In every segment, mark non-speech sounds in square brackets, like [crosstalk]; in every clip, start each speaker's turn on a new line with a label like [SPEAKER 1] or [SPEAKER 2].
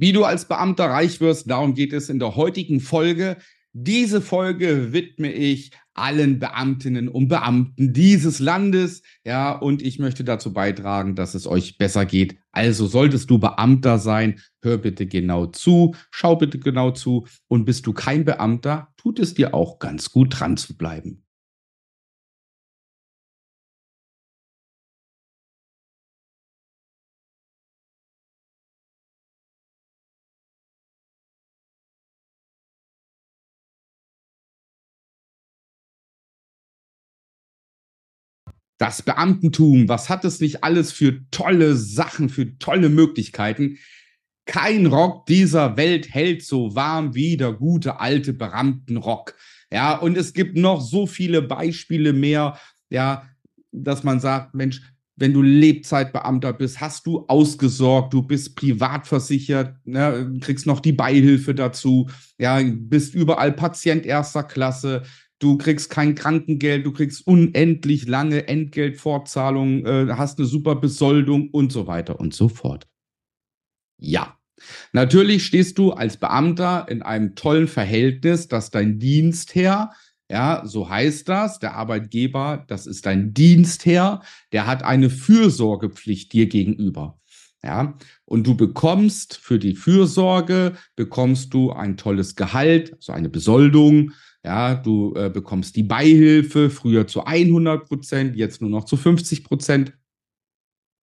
[SPEAKER 1] Wie du als Beamter reich wirst, darum geht es in der heutigen Folge. Diese Folge widme ich allen Beamtinnen und Beamten dieses Landes. Ja, und ich möchte dazu beitragen, dass es euch besser geht. Also solltest du Beamter sein, hör bitte genau zu, schau bitte genau zu. Und bist du kein Beamter, tut es dir auch ganz gut dran zu bleiben. Das Beamtentum, was hat es nicht alles für tolle Sachen, für tolle Möglichkeiten? Kein Rock dieser Welt hält so warm wie der gute alte Beamtenrock. Ja, und es gibt noch so viele Beispiele mehr, ja, dass man sagt, Mensch, wenn du Lebzeitbeamter bist, hast du ausgesorgt, du bist privat versichert, ne, kriegst noch die Beihilfe dazu, ja, bist überall Patient erster Klasse, du kriegst kein Krankengeld, du kriegst unendlich lange Entgeltfortzahlungen, äh, hast eine super Besoldung und so weiter und so fort. Ja, natürlich stehst du als Beamter in einem tollen Verhältnis, dass dein Dienstherr, ja, so heißt das, der Arbeitgeber, das ist dein Dienstherr, der hat eine Fürsorgepflicht dir gegenüber. Ja, und du bekommst für die Fürsorge, bekommst du ein tolles Gehalt, so eine Besoldung, ja, du äh, bekommst die Beihilfe früher zu 100 Prozent, jetzt nur noch zu 50 Prozent.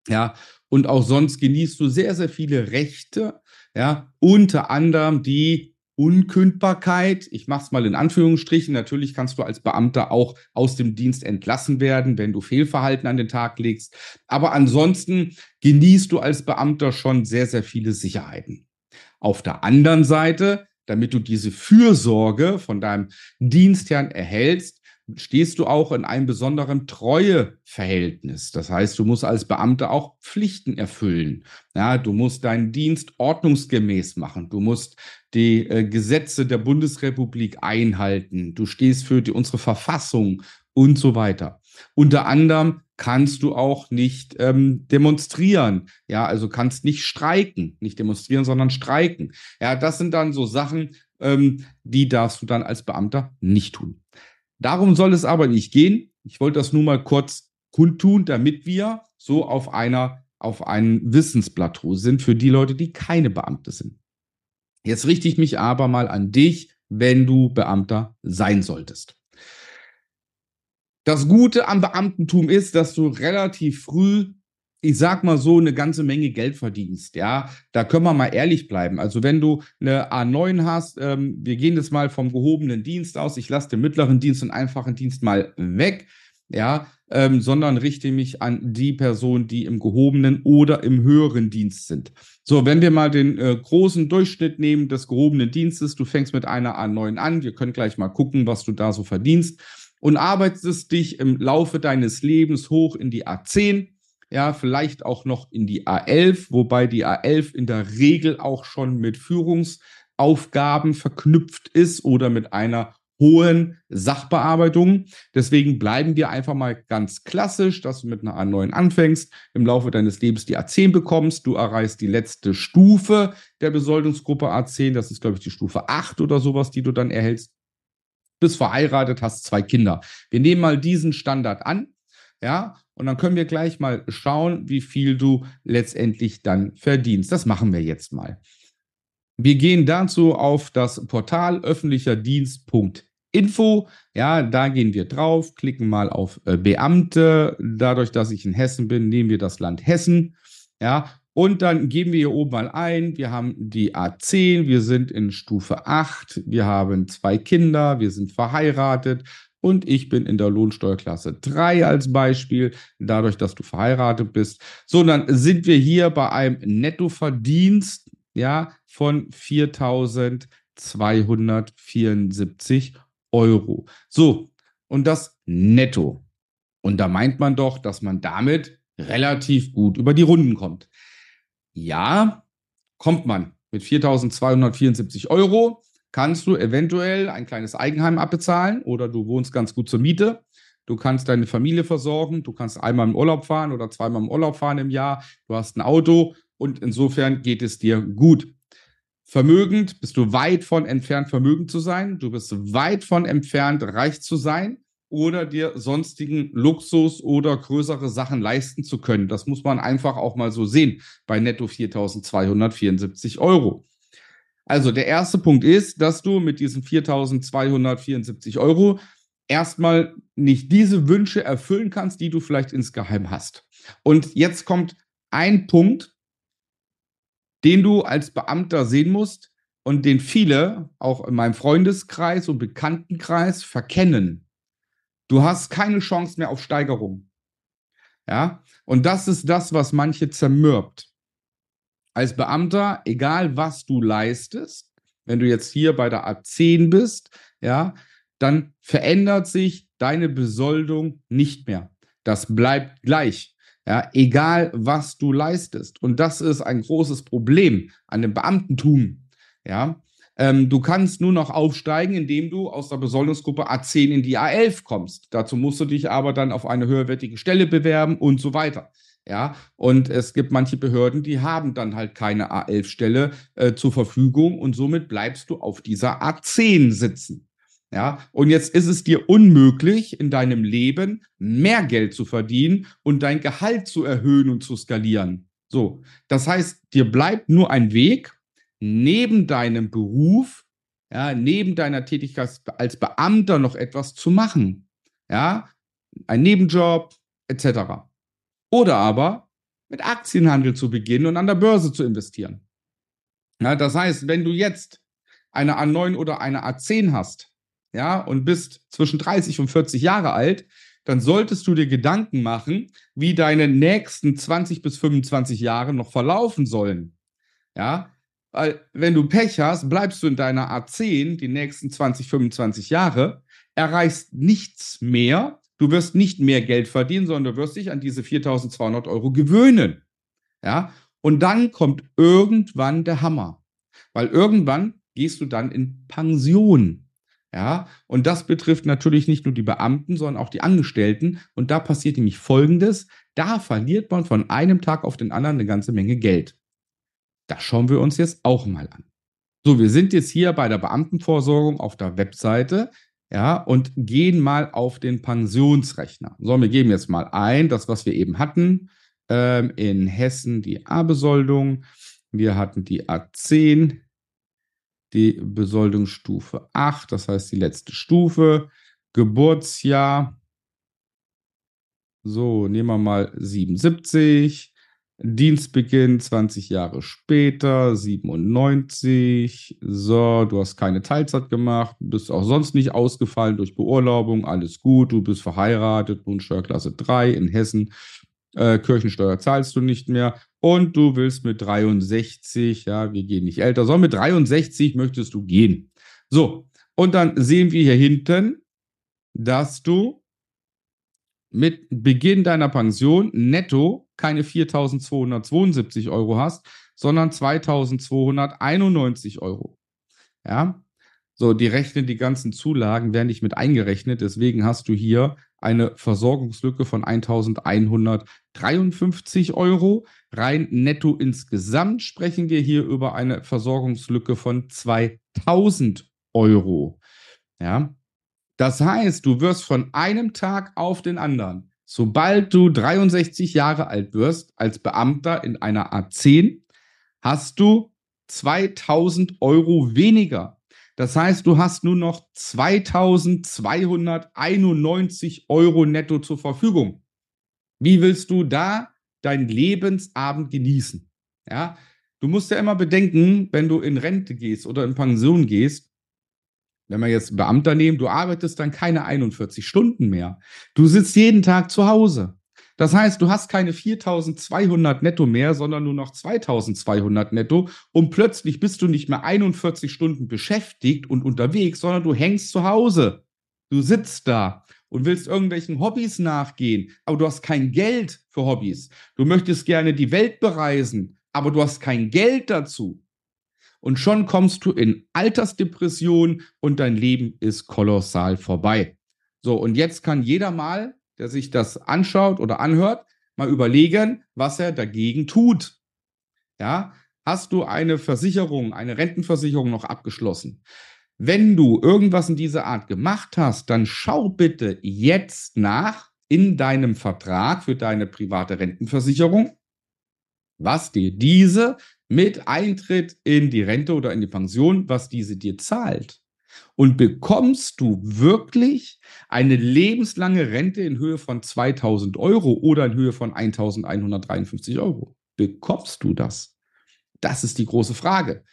[SPEAKER 1] Ja, und auch sonst genießt du sehr, sehr viele Rechte. Ja, unter anderem die Unkündbarkeit. Ich mache es mal in Anführungsstrichen. Natürlich kannst du als Beamter auch aus dem Dienst entlassen werden, wenn du Fehlverhalten an den Tag legst. Aber ansonsten genießt du als Beamter schon sehr, sehr viele Sicherheiten. Auf der anderen Seite damit du diese Fürsorge von deinem Dienstherrn erhältst, stehst du auch in einem besonderen Treueverhältnis. Das heißt, du musst als Beamter auch Pflichten erfüllen. Ja, du musst deinen Dienst ordnungsgemäß machen. Du musst die äh, Gesetze der Bundesrepublik einhalten. Du stehst für die, unsere Verfassung und so weiter. Unter anderem kannst du auch nicht ähm, demonstrieren. Ja, also kannst nicht streiken, nicht demonstrieren, sondern streiken. Ja, das sind dann so Sachen, ähm, die darfst du dann als Beamter nicht tun. Darum soll es aber nicht gehen. Ich wollte das nur mal kurz kundtun, damit wir so auf einer auf einem Wissensplateau sind für die Leute, die keine Beamte sind. Jetzt richte ich mich aber mal an dich, wenn du Beamter sein solltest. Das Gute am Beamtentum ist, dass du relativ früh, ich sag mal so, eine ganze Menge Geld verdienst. Ja, da können wir mal ehrlich bleiben. Also wenn du eine A9 hast, ähm, wir gehen jetzt mal vom gehobenen Dienst aus. Ich lasse den mittleren Dienst und einfachen Dienst mal weg. Ja, ähm, sondern richte mich an die Personen, die im gehobenen oder im höheren Dienst sind. So, wenn wir mal den äh, großen Durchschnitt nehmen des gehobenen Dienstes, du fängst mit einer A9 an, wir können gleich mal gucken, was du da so verdienst und arbeitest dich im Laufe deines Lebens hoch in die A10, ja, vielleicht auch noch in die A11, wobei die A11 in der Regel auch schon mit Führungsaufgaben verknüpft ist oder mit einer hohen Sachbearbeitung. Deswegen bleiben wir einfach mal ganz klassisch, dass du mit einer A9 anfängst, im Laufe deines Lebens die A10 bekommst, du erreichst die letzte Stufe der Besoldungsgruppe A10, das ist, glaube ich, die Stufe 8 oder sowas, die du dann erhältst bist verheiratet, hast zwei Kinder. Wir nehmen mal diesen Standard an, ja, und dann können wir gleich mal schauen, wie viel du letztendlich dann verdienst. Das machen wir jetzt mal. Wir gehen dazu auf das Portal öffentlicherdienst.info. Ja, da gehen wir drauf, klicken mal auf äh, Beamte. Dadurch, dass ich in Hessen bin, nehmen wir das Land Hessen. Ja, und dann geben wir hier oben mal ein, wir haben die A10, wir sind in Stufe 8, wir haben zwei Kinder, wir sind verheiratet und ich bin in der Lohnsteuerklasse 3 als Beispiel, dadurch, dass du verheiratet bist. So, dann sind wir hier bei einem Nettoverdienst ja, von 4.274 Euro. So, und das netto. Und da meint man doch, dass man damit relativ gut über die Runden kommt. Ja, kommt man. Mit 4.274 Euro kannst du eventuell ein kleines Eigenheim abbezahlen oder du wohnst ganz gut zur Miete. Du kannst deine Familie versorgen, du kannst einmal im Urlaub fahren oder zweimal im Urlaub fahren im Jahr, du hast ein Auto und insofern geht es dir gut. vermögend bist du weit von entfernt, vermögend zu sein. Du bist weit von entfernt, reich zu sein oder dir sonstigen Luxus oder größere Sachen leisten zu können. Das muss man einfach auch mal so sehen bei netto 4.274 Euro. Also der erste Punkt ist, dass du mit diesen 4.274 Euro erstmal nicht diese Wünsche erfüllen kannst, die du vielleicht insgeheim hast. Und jetzt kommt ein Punkt, den du als Beamter sehen musst und den viele auch in meinem Freundeskreis und Bekanntenkreis verkennen. Du hast keine Chance mehr auf Steigerung. Ja, und das ist das, was manche zermürbt. Als Beamter, egal was du leistest, wenn du jetzt hier bei der A10 bist, ja, dann verändert sich deine Besoldung nicht mehr. Das bleibt gleich. Ja, egal was du leistest. Und das ist ein großes Problem an dem Beamtentum. Ja, ähm, du kannst nur noch aufsteigen, indem du aus der Besoldungsgruppe A10 in die A11 kommst. Dazu musst du dich aber dann auf eine höherwertige Stelle bewerben und so weiter. Ja, und es gibt manche Behörden, die haben dann halt keine A11-Stelle äh, zur Verfügung und somit bleibst du auf dieser A10 sitzen. Ja, und jetzt ist es dir unmöglich, in deinem Leben mehr Geld zu verdienen und dein Gehalt zu erhöhen und zu skalieren. So, das heißt, dir bleibt nur ein Weg, neben deinem Beruf, ja, neben deiner Tätigkeit als Beamter noch etwas zu machen. Ja, ein Nebenjob, etc. Oder aber mit Aktienhandel zu beginnen und an der Börse zu investieren. Ja, das heißt, wenn du jetzt eine A9 oder eine A10 hast, ja, und bist zwischen 30 und 40 Jahre alt, dann solltest du dir Gedanken machen, wie deine nächsten 20 bis 25 Jahre noch verlaufen sollen. Ja, weil wenn du Pech hast, bleibst du in deiner A10 die nächsten 20, 25 Jahre, erreichst nichts mehr, du wirst nicht mehr Geld verdienen, sondern du wirst dich an diese 4200 Euro gewöhnen. Ja, und dann kommt irgendwann der Hammer, weil irgendwann gehst du dann in Pension. Ja, und das betrifft natürlich nicht nur die Beamten, sondern auch die Angestellten. Und da passiert nämlich Folgendes. Da verliert man von einem Tag auf den anderen eine ganze Menge Geld. Das schauen wir uns jetzt auch mal an. So, wir sind jetzt hier bei der Beamtenvorsorgung auf der Webseite, ja, und gehen mal auf den Pensionsrechner. So, wir geben jetzt mal ein, das, was wir eben hatten, ähm, in Hessen die A-Besoldung. Wir hatten die A10, die Besoldungsstufe 8, das heißt die letzte Stufe. Geburtsjahr. So, nehmen wir mal 77. Dienstbeginn 20 Jahre später, 97. So, du hast keine Teilzeit gemacht, bist auch sonst nicht ausgefallen durch Beurlaubung, alles gut, du bist verheiratet, Lohnsteuerklasse 3 in Hessen, äh, Kirchensteuer zahlst du nicht mehr und du willst mit 63, ja, wir gehen nicht älter, sondern mit 63 möchtest du gehen. So, und dann sehen wir hier hinten, dass du mit Beginn deiner Pension netto keine 4.272 Euro hast, sondern 2.291 Euro. Ja, so, die rechnen die ganzen Zulagen, werden nicht mit eingerechnet. Deswegen hast du hier eine Versorgungslücke von 1153 Euro. Rein netto insgesamt sprechen wir hier über eine Versorgungslücke von 2000 Euro. Ja, das heißt, du wirst von einem Tag auf den anderen, sobald du 63 Jahre alt wirst, als Beamter in einer A10, hast du 2000 Euro weniger das heißt, du hast nur noch 2291 Euro netto zur Verfügung. Wie willst du da deinen Lebensabend genießen? Ja, du musst ja immer bedenken, wenn du in Rente gehst oder in Pension gehst, wenn wir jetzt Beamter nehmen, du arbeitest dann keine 41 Stunden mehr. Du sitzt jeden Tag zu Hause. Das heißt, du hast keine 4200 netto mehr, sondern nur noch 2200 netto und plötzlich bist du nicht mehr 41 Stunden beschäftigt und unterwegs, sondern du hängst zu Hause. Du sitzt da und willst irgendwelchen Hobbys nachgehen, aber du hast kein Geld für Hobbys. Du möchtest gerne die Welt bereisen, aber du hast kein Geld dazu. Und schon kommst du in Altersdepression und dein Leben ist kolossal vorbei. So, und jetzt kann jeder mal der sich das anschaut oder anhört, mal überlegen, was er dagegen tut. Ja, Hast du eine Versicherung, eine Rentenversicherung noch abgeschlossen? Wenn du irgendwas in dieser Art gemacht hast, dann schau bitte jetzt nach in deinem Vertrag für deine private Rentenversicherung, was dir diese mit Eintritt in die Rente oder in die Pension, was diese dir zahlt. Und bekommst du wirklich eine lebenslange Rente in Höhe von 2000 Euro oder in Höhe von 1153 Euro? Bekommst du das? Das ist die große Frage.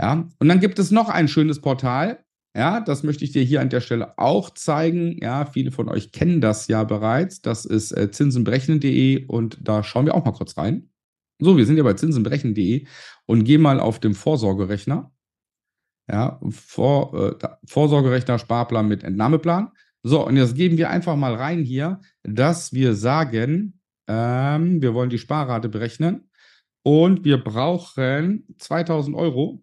[SPEAKER 1] Ja, und dann gibt es noch ein schönes Portal. Ja, das möchte ich dir hier an der Stelle auch zeigen. Ja, viele von euch kennen das ja bereits. Das ist äh, zinsenberechnen.de und da schauen wir auch mal kurz rein. So, wir sind ja bei zinsenberechnen.de und gehen mal auf dem Vorsorgerechner. Ja, Vor, äh, Vorsorgerechner, Sparplan mit Entnahmeplan. So, und jetzt geben wir einfach mal rein hier, dass wir sagen, ähm, wir wollen die Sparrate berechnen und wir brauchen 2000 Euro.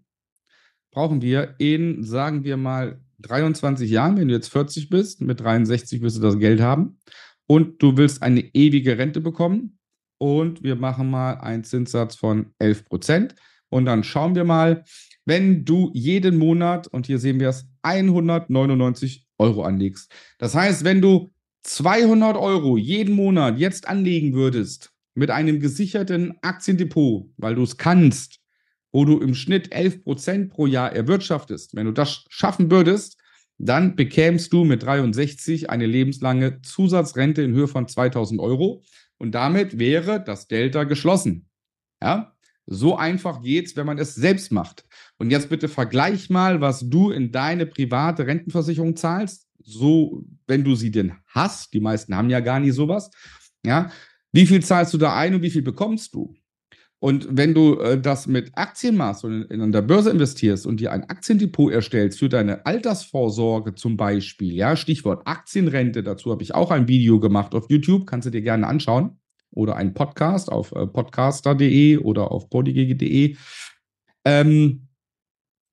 [SPEAKER 1] Brauchen wir in, sagen wir mal, 23 Jahren, wenn du jetzt 40 bist, mit 63 wirst du das Geld haben und du willst eine ewige Rente bekommen und wir machen mal einen Zinssatz von 11 Prozent und dann schauen wir mal, wenn du jeden Monat, und hier sehen wir es, 199 Euro anlegst. Das heißt, wenn du 200 Euro jeden Monat jetzt anlegen würdest mit einem gesicherten Aktiendepot, weil du es kannst, wo du im Schnitt 11 Prozent pro Jahr erwirtschaftest, wenn du das schaffen würdest, dann bekämst du mit 63 eine lebenslange Zusatzrente in Höhe von 2000 Euro und damit wäre das Delta geschlossen. Ja, so einfach geht's, wenn man es selbst macht. Und jetzt bitte vergleich mal, was du in deine private Rentenversicherung zahlst. So, wenn du sie denn hast. Die meisten haben ja gar nie sowas. Ja. Wie viel zahlst du da ein und wie viel bekommst du? Und wenn du äh, das mit Aktien machst und in, in der Börse investierst und dir ein Aktiendepot erstellst für deine Altersvorsorge zum Beispiel, ja, Stichwort Aktienrente, dazu habe ich auch ein Video gemacht auf YouTube, kannst du dir gerne anschauen. Oder einen Podcast auf äh, podcaster.de oder auf podigg.de, ähm,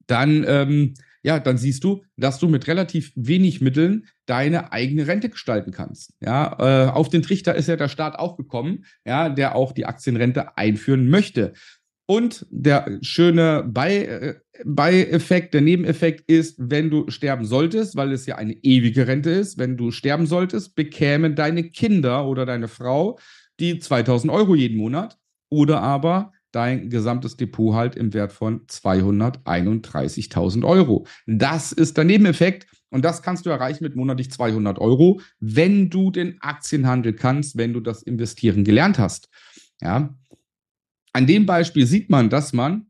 [SPEAKER 1] dann, ähm, ja, dann siehst du, dass du mit relativ wenig Mitteln deine eigene Rente gestalten kannst. Ja, äh, auf den Trichter ist ja der Staat auch gekommen, ja, der auch die Aktienrente einführen möchte. Und der schöne äh, Beieffekt, der Nebeneffekt ist, wenn du sterben solltest, weil es ja eine ewige Rente ist, wenn du sterben solltest, bekämen deine Kinder oder deine Frau die 2000 Euro jeden Monat oder aber dein gesamtes Depot halt im Wert von 231.000 Euro. Das ist der Nebeneffekt und das kannst du erreichen mit monatlich 200 Euro, wenn du den Aktienhandel kannst, wenn du das Investieren gelernt hast. Ja. An dem Beispiel sieht man, dass man,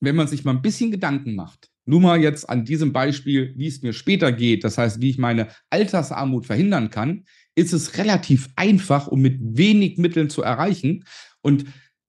[SPEAKER 1] wenn man sich mal ein bisschen Gedanken macht, nur mal jetzt an diesem Beispiel, wie es mir später geht, das heißt, wie ich meine Altersarmut verhindern kann, ist es relativ einfach und mit wenig Mitteln zu erreichen. Und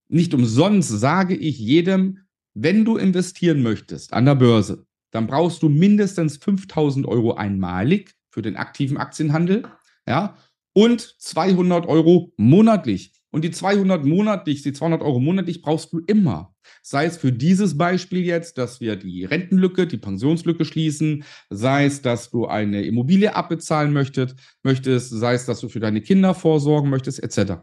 [SPEAKER 1] nicht umsonst sage ich jedem, wenn du investieren möchtest an der Börse, dann brauchst du mindestens 5000 Euro einmalig für den aktiven Aktienhandel, ja, und 200 Euro monatlich. Und die 200 monatlich, die 200 Euro monatlich brauchst du immer. Sei es für dieses Beispiel jetzt, dass wir die Rentenlücke, die Pensionslücke schließen, sei es, dass du eine Immobilie abbezahlen möchtest, möchtest, sei es, dass du für deine Kinder vorsorgen möchtest, etc.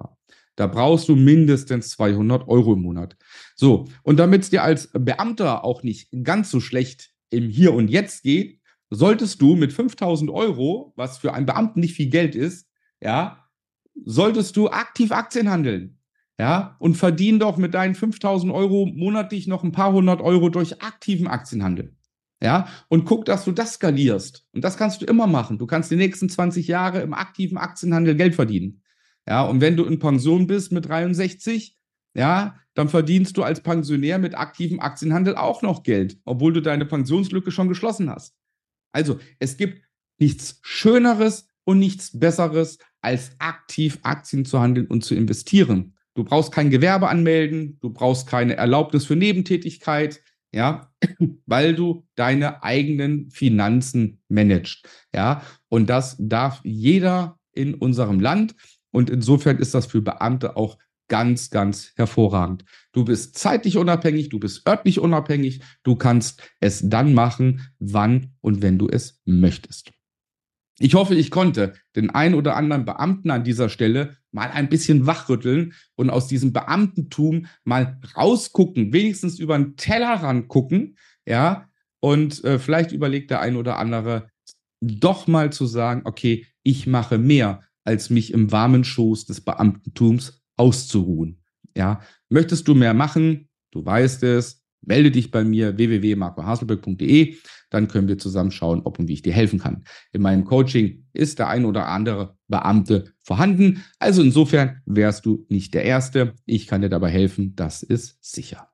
[SPEAKER 1] Da brauchst du mindestens 200 Euro im Monat. So, und damit es dir als Beamter auch nicht ganz so schlecht im Hier und Jetzt geht, solltest du mit 5000 Euro, was für einen Beamten nicht viel Geld ist, ja, solltest du aktiv Aktien handeln. Ja, und verdien doch mit deinen 5000 Euro monatlich noch ein paar hundert Euro durch aktiven Aktienhandel. Ja, und guck, dass du das skalierst. Und das kannst du immer machen. Du kannst die nächsten 20 Jahre im aktiven Aktienhandel Geld verdienen. Ja, und wenn du in Pension bist mit 63, ja, dann verdienst du als Pensionär mit aktivem Aktienhandel auch noch Geld, obwohl du deine Pensionslücke schon geschlossen hast. Also, es gibt nichts Schöneres und nichts Besseres, als aktiv Aktien zu handeln und zu investieren. Du brauchst kein Gewerbe anmelden, du brauchst keine Erlaubnis für Nebentätigkeit, ja, [clears throat] weil du deine eigenen Finanzen managst, ja, und das darf jeder in unserem Land und insofern ist das für Beamte auch ganz, ganz hervorragend. Du bist zeitlich unabhängig, du bist örtlich unabhängig, du kannst es dann machen, wann und wenn du es möchtest. Ich hoffe, ich konnte den ein oder anderen Beamten an dieser Stelle mal ein bisschen wachrütteln und aus diesem Beamtentum mal rausgucken, wenigstens über den Tellerrand gucken, ja, und äh, vielleicht überlegt der ein oder andere doch mal zu sagen, okay, ich mache mehr, als mich im warmen Schoß des Beamtentums auszuruhen. Ja, möchtest du mehr machen? Du weißt es, melde dich bei mir www.marcohaselberg.de, dann können wir zusammen schauen, ob und wie ich dir helfen kann. In meinem Coaching ist der ein oder andere Beamte vorhanden, also insofern wärst du nicht der Erste. Ich kann dir dabei helfen, das ist sicher.